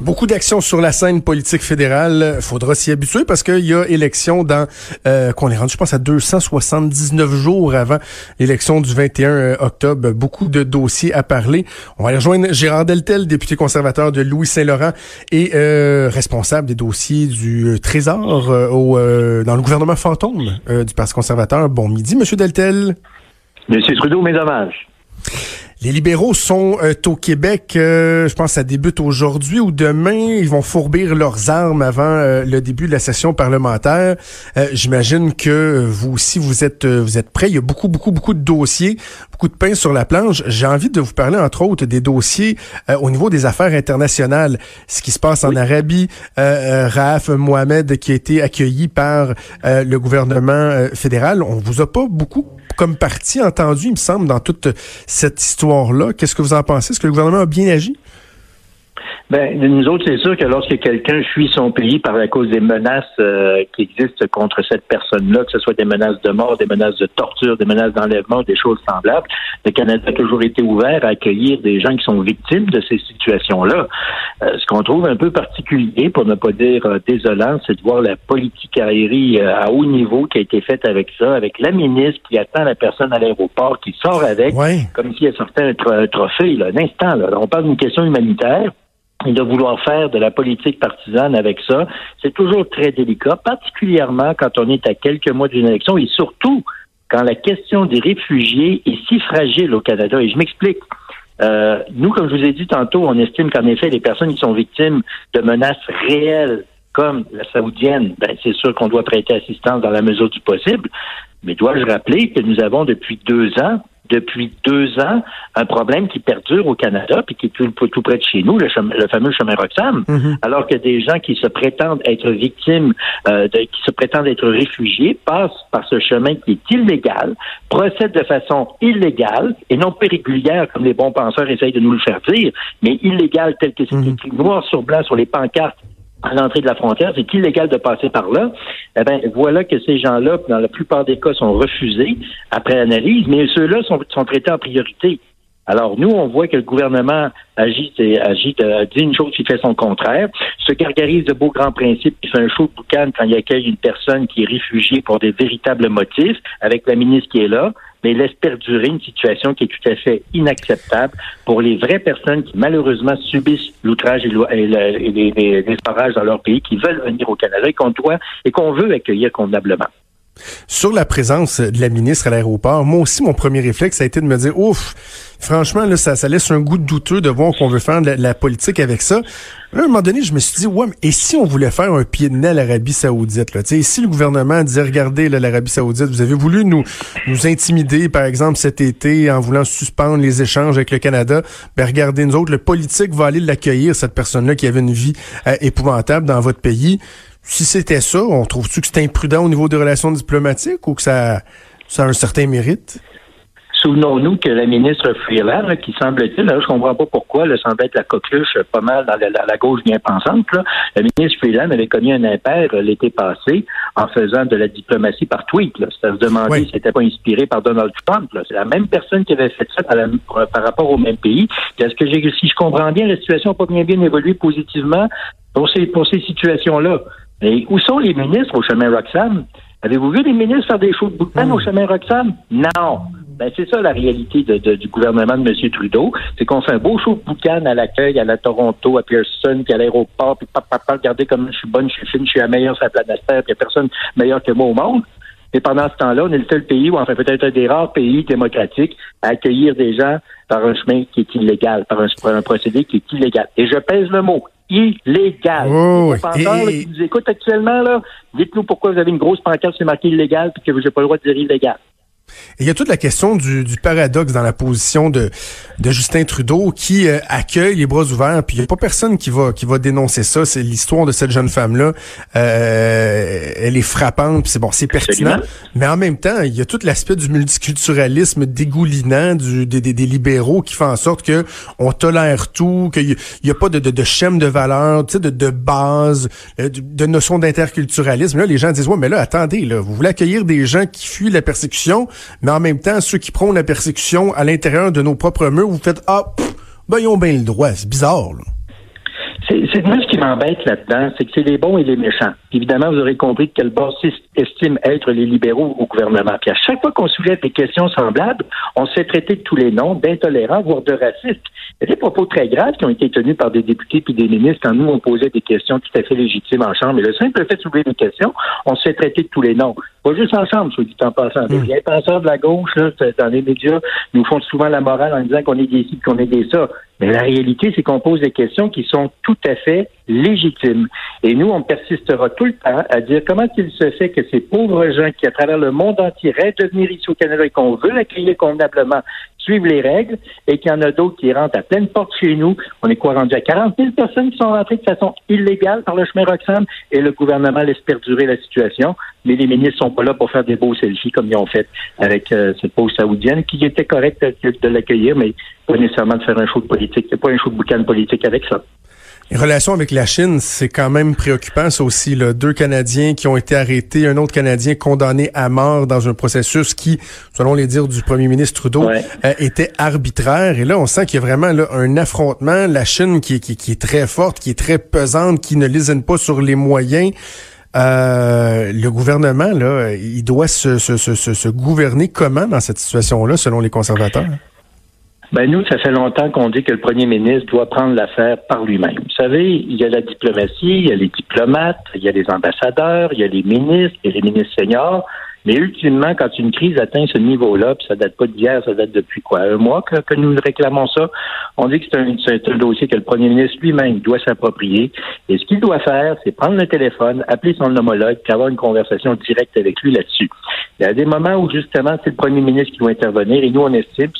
Beaucoup d'actions sur la scène politique fédérale. Faudra s'y habituer parce qu'il y a élection dans euh, qu'on est rendu, je pense, à 279 jours avant l'élection du 21 octobre. Beaucoup de dossiers à parler. On va aller rejoindre Gérard Deltel, député conservateur de Louis-Saint-Laurent et euh, responsable des dossiers du Trésor euh, euh, dans le gouvernement fantôme euh, du Parti conservateur. Bon midi, Monsieur Deltel. Monsieur Trudeau, mes hommages. Les libéraux sont euh, au Québec, euh, je pense que ça débute aujourd'hui ou demain. Ils vont fourbir leurs armes avant euh, le début de la session parlementaire. J'imagine que vous aussi, vous êtes vous êtes prêts. Il y a beaucoup, beaucoup, beaucoup de dossiers, beaucoup de pain sur la planche. J'ai envie de vous parler, entre autres, des dossiers au niveau des affaires internationales. Ce qui se passe en Arabie, Raaf Mohamed qui a été accueilli par le gouvernement fédéral. On vous a pas beaucoup comme parti entendu, il me semble, dans toute cette histoire-là. Qu'est-ce que vous en pensez? Est-ce que le gouvernement a bien agi? Ben, nous autres, c'est sûr que lorsque quelqu'un fuit son pays par la cause des menaces euh, qui existent contre cette personne-là, que ce soit des menaces de mort, des menaces de torture, des menaces d'enlèvement, des choses semblables, le Canada a toujours été ouvert à accueillir des gens qui sont victimes de ces situations-là. Euh, ce qu'on trouve un peu particulier, pour ne pas dire euh, désolant, c'est de voir la politique aérienne à haut niveau qui a été faite avec ça, avec la ministre qui attend la personne à l'aéroport, qui sort avec, comme si elle sortait un, un trophée, là, un instant. Là. On parle d'une question humanitaire de vouloir faire de la politique partisane avec ça, c'est toujours très délicat, particulièrement quand on est à quelques mois d'une élection et surtout quand la question des réfugiés est si fragile au Canada. Et je m'explique. Euh, nous, comme je vous ai dit tantôt, on estime qu'en effet, les personnes qui sont victimes de menaces réelles comme la saoudienne, ben, c'est sûr qu'on doit prêter assistance dans la mesure du possible. Mais dois-je rappeler que nous avons depuis deux ans depuis deux ans un problème qui perdure au Canada puis qui est tout, tout près de chez nous, le, le fameux chemin Roxham, Mhm. alors que des gens qui se prétendent être victimes, euh, de, qui se prétendent être réfugiés, passent par ce chemin qui est illégal, procèdent de façon illégale et non pas régulière comme les bons penseurs essayent de nous le faire dire, mais illégal tel que c'est Mhm. écrit noir sur blanc sur les pancartes à l'entrée de la frontière, c'est illégal de passer par là. Eh ben, voilà que ces gens-là, dans la plupart des cas, sont refusés après analyse, mais ceux-là sont, sont traités en priorité. Alors, nous, on voit que le gouvernement agit, et agit euh, dit une chose qui fait son contraire, se gargarise de beaux grands principes, qui fait un show de boucan quand il accueille une personne qui est réfugiée pour des véritables motifs, avec la ministre qui est là, mais laisse perdurer une situation qui est tout à fait inacceptable pour les vraies personnes qui malheureusement subissent l'outrage et, les, les- dans leur pays, qui veulent venir au Canada et qu'on doit et qu'on veut accueillir convenablement. Sur la présence de la ministre à l'aéroport, moi aussi, mon premier réflexe a été de me dire, ouf, franchement, là, ça, laisse un goût douteux de voir qu'on veut faire de la, politique avec ça. À un moment donné, je me suis dit, ouais, mais et si on voulait faire un pied de nez à l'Arabie Saoudite, là? Et si le gouvernement disait, regardez, l'Arabie Saoudite, vous avez voulu nous, nous intimider, par exemple, cet été, en voulant suspendre les échanges avec le Canada, ben, regardez, nous autres, le politique va aller l'accueillir, cette personne-là qui avait une vie euh, épouvantable dans votre pays. Si c'était ça, on trouve-tu que c'est imprudent au niveau des relations diplomatiques ou que ça, ça a un certain mérite? Souvenons-nous que la ministre Freeland, là, qui semble-t-il, je comprends pas pourquoi, elle semble être la coqueluche euh, pas mal dans la, la- la gauche bien pensante, là. la ministre Freeland avait connu un impair euh, l'été passé en faisant de la diplomatie par tweet. Là. À se demander Oui. si c'était pas inspiré par Donald Trump. C'est la même personne qui avait fait ça par, la- par- rapport au même pays. Est-ce que si je comprends bien, la situation n'a pas bien bien évolué positivement pour ces, pour ces situations-là? Mais où sont les ministres au chemin Roxham? Avez-vous vu les ministres faire des shows de boucan au chemin Roxham? Non. Ben, c'est ça la réalité de- de- du gouvernement de M. Trudeau. C'est qu'on fait un beau show de boucan à l'accueil, à la Toronto, à Pearson, puis à l'aéroport, puis papa, papa, regardez comme je suis bonne, je suis fine, je suis la meilleure sur la planète Terre, puis il n'y a personne meilleur que moi au monde. Et pendant ce temps-là, on est le seul pays, ou enfin peut-être un des rares pays démocratiques, à accueillir des gens par un chemin qui est illégal, par un, par un procédé qui est illégal. Et je pèse le mot, illégal. Oh, Les penseurs, et- qui nous écoutent actuellement, là, dites-nous pourquoi vous avez une grosse pancarte, c'est marqué illégal, puis que vous n'avez pas le droit de dire illégal. Il y a toute la question du, paradoxe dans la position de, de Justin Trudeau qui euh, accueille les bras ouverts, puis il n'y a pas personne qui va qui va dénoncer ça. C'est l'histoire de cette jeune femme-là. Euh, elle est frappante, puis c'est bon, c'est pertinent. Mais en même temps, il y a tout l'aspect du multiculturalisme dégoulinant du, des, des, libéraux qui fait en sorte que on tolère tout, qu'il n'y a pas de, de, de schème de valeur, de, de base, euh, de, de notion d'interculturalisme. Là, les gens disent, ouais, mais là, attendez, là, vous voulez accueillir des gens qui fuient la persécution, mais en même temps, ceux qui prônent la persécution à l'intérieur de nos propres murs, vous faites Ah, ben ils ont bien le droit. C'est bizarre, là. C'est moi ce qui m'embête là-dedans, c'est que c'est les bons et les méchants. Évidemment, vous aurez compris que quel bassiste estime être les libéraux au gouvernement. Puis à chaque fois qu'on soulève des questions semblables, on se fait traiter de tous les noms, d'intolérants, voire de racistes. Il y a des propos très graves qui ont été tenus par des députés puis des ministres quand nous, on posait des questions tout à fait légitimes en Chambre. Mais le simple fait de soulever des questions, on se fait traiter de tous les noms. Pas juste en Chambre, soit dit en passant. Les bien penseurs de la gauche, là, dans les médias, nous font souvent la morale en disant qu'on est des ci, qu'on est des ça. Mais la réalité, c'est qu'on pose des questions qui sont tout à fait légitimes. Et nous, on persistera tout le temps à dire comment il se fait que ces pauvres gens qui, à travers le monde entier, rêvent de venir ici au Canada et qu'on veut accueillir convenablement, suivent les règles et qu'il y en a d'autres qui rentrent à pleine porte chez nous. On est quoi rendu à 40 000 personnes qui sont rentrées de façon illégale par le chemin Roxham et le gouvernement laisse perdurer la situation. Mais les ministres sont pas là pour faire des beaux selfies comme ils ont fait avec euh, cette pause saoudienne qui était correcte de, l'accueillir, mais pas nécessairement de faire un show de politique. C'est pas un show de boucan politique avec ça. Les relations avec la Chine, c'est quand même préoccupant, ça aussi. Là. Deux Canadiens qui ont été arrêtés, un autre Canadien condamné à mort dans un processus qui, selon les dires du premier ministre Trudeau, euh, était arbitraire. Et là, on sent qu'il y a vraiment là, un affrontement. La Chine qui, qui, qui, est très forte, qui est très pesante, qui ne lésine pas sur les moyens. Euh, le gouvernement, là, il doit se, se, se, se gouverner comment dans cette situation-là, selon les conservateurs? Ben nous, ça fait longtemps qu'on dit que le premier ministre doit prendre l'affaire par lui-même. Vous savez, il y a la diplomatie, il y a les diplomates, il y a les ambassadeurs, il y a les ministres, il y a les ministres seniors. Mais ultimement, quand une crise atteint ce niveau-là, puis ça date pas d'hier, ça date depuis quoi, un mois que, nous réclamons ça, on dit que c'est un, un, dossier que le premier ministre lui-même doit s'approprier. Et ce qu'il doit faire, c'est prendre le téléphone, appeler son homologue, puis avoir une conversation directe avec lui là-dessus. Il y a des moments où justement c'est le premier ministre qui doit intervenir, et nous on estime,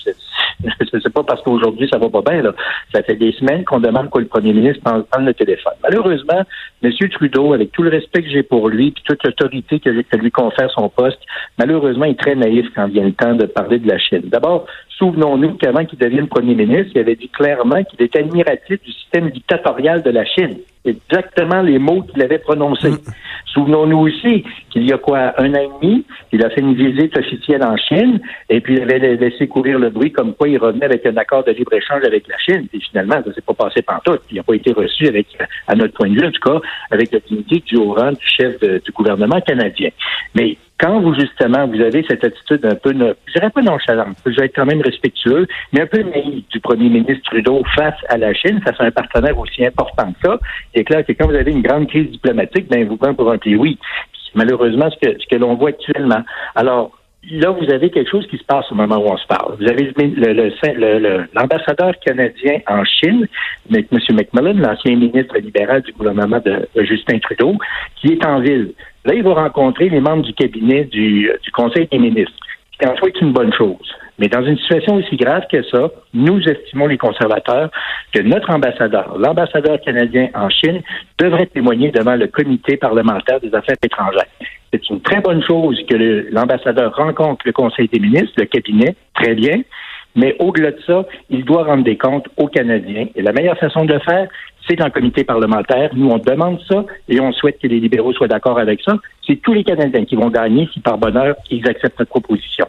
c'est pas parce qu'aujourd'hui ça va pas bien. Là. Ça fait des semaines qu'on demande que le premier ministre prenne le téléphone. Malheureusement, M. Trudeau, avec tout le respect que j'ai pour lui, puis toute l'autorité que, lui confère son poste, malheureusement, il est très naïf quand vient le temps de parler de la Chine. D'abord, souvenons-nous qu'avant qu'il devienne premier ministre, il avait dit clairement qu'il était admiratif du système dictatorial de la Chine exactement les mots qu'il avait prononcés. Mm. Souvenons-nous aussi qu'il y a quoi, un an et demi, il a fait une visite officielle en Chine et puis il avait laissé courir le bruit comme quoi il revenait avec un accord de libre-échange avec la Chine. Et finalement, ça s'est pas passé pantoute. Il n'a pas été reçu avec, à notre point de vue, en tout cas, avec la dignité du haut rang du chef du gouvernement canadien. Mais quand vous, justement, vous avez cette attitude un peu, je dirais pas nonchalante, je vais être quand même respectueux, mais un peu naïf du premier ministre Trudeau face à la Chine, face à un partenaire aussi important que ça, il est clair que quand vous avez une grande crise diplomatique, ben, vous prenez pour un pays oui. Malheureusement, ce que, ce que l'on voit actuellement. Alors, là, vous avez quelque chose qui se passe au moment où on se parle. Vous avez l'ambassadeur canadien en Chine, M. McMillan, l'ancien ministre libéral du gouvernement de, Justin Trudeau, qui est en ville. Là, il va rencontrer les membres du cabinet du, du Conseil des ministres, ce qui en soit est une bonne chose. Mais dans une situation aussi grave que ça, nous estimons les conservateurs que notre ambassadeur, l'ambassadeur canadien en Chine, devrait témoigner devant le comité parlementaire des affaires étrangères. C'est une très bonne chose que l'ambassadeur rencontre le Conseil des ministres, le cabinet, très bien. Mais au-delà de ça, il doit rendre des comptes aux Canadiens. Et la meilleure façon de le faire, c'est le comité parlementaire. Nous, on demande ça et on souhaite que les libéraux soient d'accord avec ça. C'est tous les Canadiens qui vont gagner si par bonheur ils acceptent notre proposition.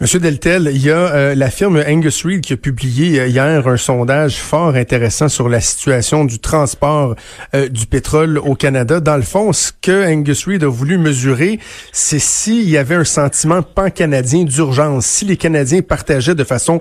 Monsieur Deltel, il y a euh, la firme Angus Reid qui a publié euh, hier un sondage fort intéressant sur la situation du transport euh, du pétrole au Canada. Dans le fond, ce que Angus Reid a voulu mesurer, c'est s'il y avait un sentiment pan-canadien d'urgence, si les Canadiens partageaient de façon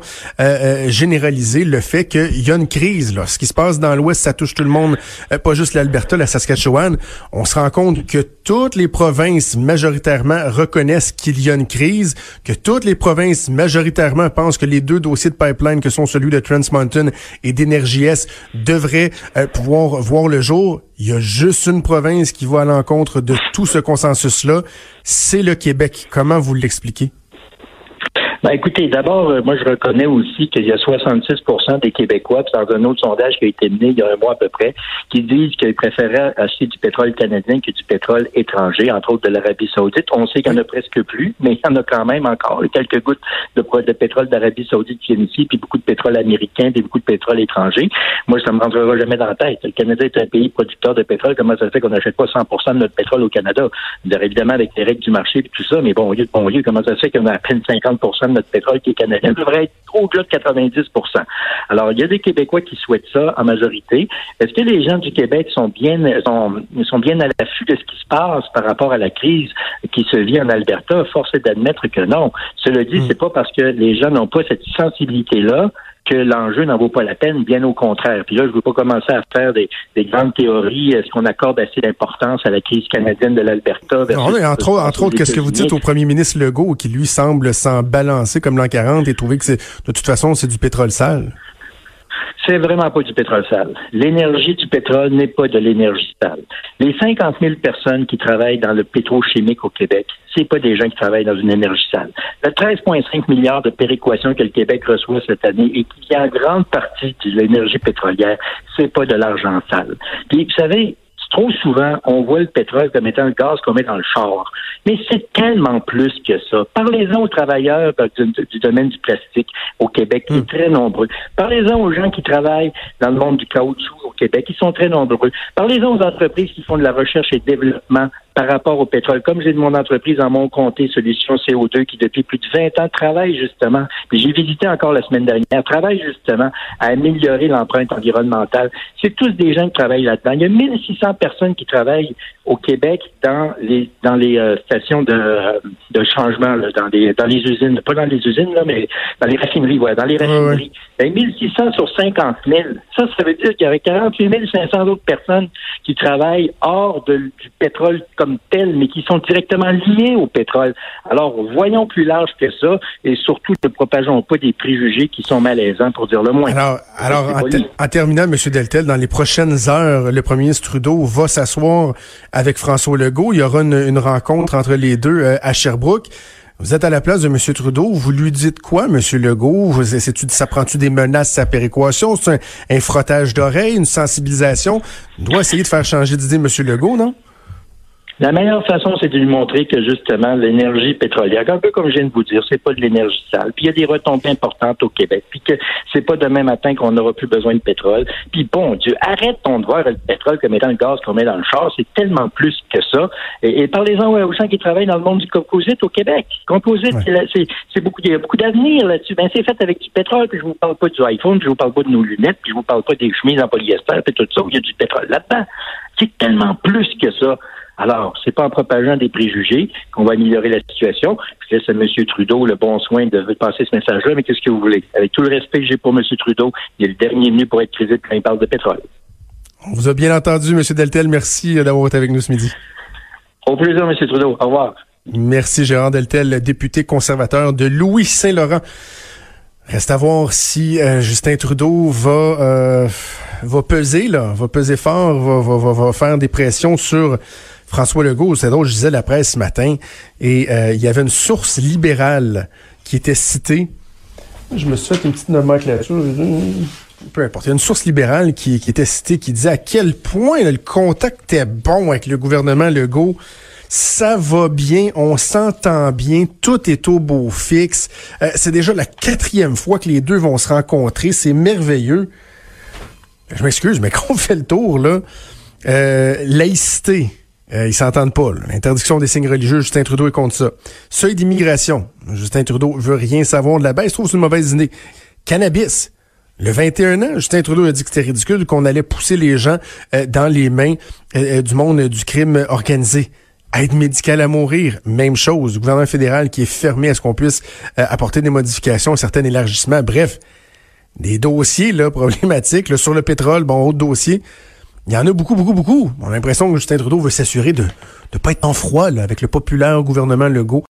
généralisée le fait qu'il y a une crise. Là. Ce qui se passe dans l'Ouest, ça touche tout le monde, pas juste l'Alberta, la Saskatchewan. On se rend compte que toutes les provinces majoritairement reconnaissent qu'il y a une crise, que toutes les provinces majoritairement pensent que les deux dossiers de pipeline que sont celui de Trans Mountain et d'Énergie S devraient euh, pouvoir voir le jour. Il y a juste une province qui va à l'encontre de tout ce consensus-là, c'est le Québec. Comment vous l'expliquez? Ben, écoutez, d'abord, euh, moi, je reconnais aussi qu'il y a 66% des Québécois, puis dans un autre sondage qui a été mené il y a un mois à peu près, qui disent qu'ils préféraient acheter du pétrole canadien que du pétrole étranger, entre autres de l'Arabie saoudite. On sait qu'il n'y en a presque plus, mais il y en a quand même encore quelques gouttes de, pétrole d'Arabie saoudite qui viennent ici, puis beaucoup de pétrole américain, puis beaucoup de pétrole étranger. Moi, ça me rentrera jamais dans la tête. Le Canada est un pays producteur de pétrole. Comment ça se fait qu'on n'achète pas 100% de notre pétrole au Canada? Évidemment, avec les règles du marché et tout ça, mais bon, bon comment ça se fait qu'on a à peine 50 de notre pétrole qui est canadien? devrait être au-delà de 90% Alors, il y a des Québécois qui souhaitent ça en majorité. Est-ce que les gens du Québec sont bien, sont, sont bien à l'affût de ce qui se passe par rapport à la crise qui se vit en Alberta? Force est d'admettre que non. Cela dit, hmm. c'est pas parce que les gens n'ont pas cette sensibilité-là que l'enjeu n'en vaut pas la peine, bien au contraire. Puis là, je ne veux pas commencer à faire des, grandes théories. Est-ce qu'on accorde assez d'importance à la crise canadienne de l'Alberta? Non, mais entre, entre autres, qu'est-ce que vous dites au premier ministre Legault qui, lui, semble s'en balancer comme l'an 40 et trouver que c'est, de toute façon, c'est du pétrole sale? C'est vraiment pas du pétrole sale. L'énergie du pétrole n'est pas de l'énergie sale. Les 50 000 personnes qui travaillent dans le pétrochimique au Québec, c'est pas des gens qui travaillent dans une énergie sale. Le 13,5 milliards de péréquations que le Québec reçoit cette année et qui vient en grande partie de l'énergie pétrolière, c'est pas de l'argent sale. Vous savez, trop souvent, on voit le pétrole comme étant le gaz qu'on met dans le char. Mais c'est tellement plus que ça. Parlez-en aux travailleurs du, domaine du plastique au Québec, qui sont hmm. très nombreux. Parlez-en aux gens qui travaillent dans le monde du caoutchouc au Québec, qui sont très nombreux. Parlez-en aux entreprises qui font de la recherche et développement par rapport au pétrole. Comme j'ai de mon entreprise en mon comté Solutions CO2 qui depuis plus de 20 ans travaille justement, puis j'ai visité encore la semaine dernière, travaille justement à améliorer l'empreinte environnementale. C'est tous des gens qui travaillent là-dedans. Il y a 1600 personnes qui travaillent au Québec dans les dans les euh, stations de, euh, de changement, là, dans les dans les usines, pas dans les usines là, mais dans les raffineries, ouais, dans les raffineries. 1600 sur 50 000. Ça, ça veut dire qu'il y avait 48 500 autres personnes qui travaillent hors de, du pétrole comme tel, mais qui sont directement liés au pétrole. Alors, voyons plus large que ça et surtout ne propageons pas des préjugés qui sont malaisants, pour dire le moins. Alors, alors en, terminant, M. Deltel, dans les prochaines heures, le premier ministre Trudeau va s'asseoir avec François Legault. Il y aura une, rencontre entre les deux euh, à Sherbrooke. Vous êtes à la place de M. Trudeau, vous lui dites quoi, M. Legault? Ça prend-tu des menaces sa péréquation? C'est un, un frottage d'oreilles, une sensibilisation? On doit essayer de faire changer d'idée M. Legault, non? La meilleure façon, c'est de lui montrer que justement l'énergie pétrolière, un peu comme je viens de vous dire, c'est pas de l'énergie sale. Puis il y a des retombées importantes au Québec. Puis que c'est pas demain matin qu'on n'aura plus besoin de pétrole. Puis bon Dieu, arrête-t-on de voir le pétrole comme étant le gaz qu'on met dans le char. C'est tellement plus que ça. Et, parlez-en aux gens qui travaillent dans le monde du composite au Québec. Composite, c'est beaucoup, il y a beaucoup d'avenir là-dessus. Ben c'est fait avec du pétrole. Puis je vous parle pas du iPhone, puis je vous parle pas de nos lunettes, puis je vous parle pas des chemises en polyester, puis tout ça. Il y a du pétrole là-dedans. C'est tellement plus que ça. Alors, c'est pas en propageant des préjugés qu'on va améliorer la situation. Je laisse à M. Trudeau le bon soin de passer ce message-là, mais qu'est-ce que vous voulez? Avec tout le respect que j'ai pour M. Trudeau, il est le dernier venu pour être crédible quand il parle de pétrole. On vous a bien entendu, M. Deltel. Merci d'avoir été avec nous ce midi. Au plaisir, M. Trudeau. Au revoir. Merci, Gérard Deltel, député conservateur de Louis-Saint-Laurent. Reste à voir si euh, Justin Trudeau va euh, va peser là, va peser fort, va, va, va, faire des pressions sur François Legault. C'est drôle, je disais la presse ce matin et euh, il y avait une source libérale qui était citée. Je me suis fait une petite nomenclature. Peu importe. Il y a une source libérale qui, qui était citée qui disait à quel point le contact était bon avec le gouvernement Legault ça va bien, on s'entend bien, tout est au beau fixe. Euh, c'est déjà la quatrième fois que les deux vont se rencontrer, c'est merveilleux. Je m'excuse, mais quand on fait le tour, là, euh, laïcité, euh, ils s'entendent pas. L'interdiction des signes religieux, Justin Trudeau est contre ça. Seuil d'immigration, Justin Trudeau veut rien savoir de la baisse, trouve c'est une mauvaise idée. Cannabis, le 21 ans, Justin Trudeau a dit que c'était ridicule qu'on allait pousser les gens euh, dans les mains du monde du crime organisé. Aide médicale à mourir, même chose. Le gouvernement fédéral qui est fermé à ce qu'on puisse euh, apporter des modifications, certains élargissements. Bref, des dossiers là problématiques là, sur le pétrole, bon, autre dossier. Il y en a beaucoup, beaucoup, beaucoup. On a l'impression que Justin Trudeau veut s'assurer de ne pas être en froid avec le populaire gouvernement Legault.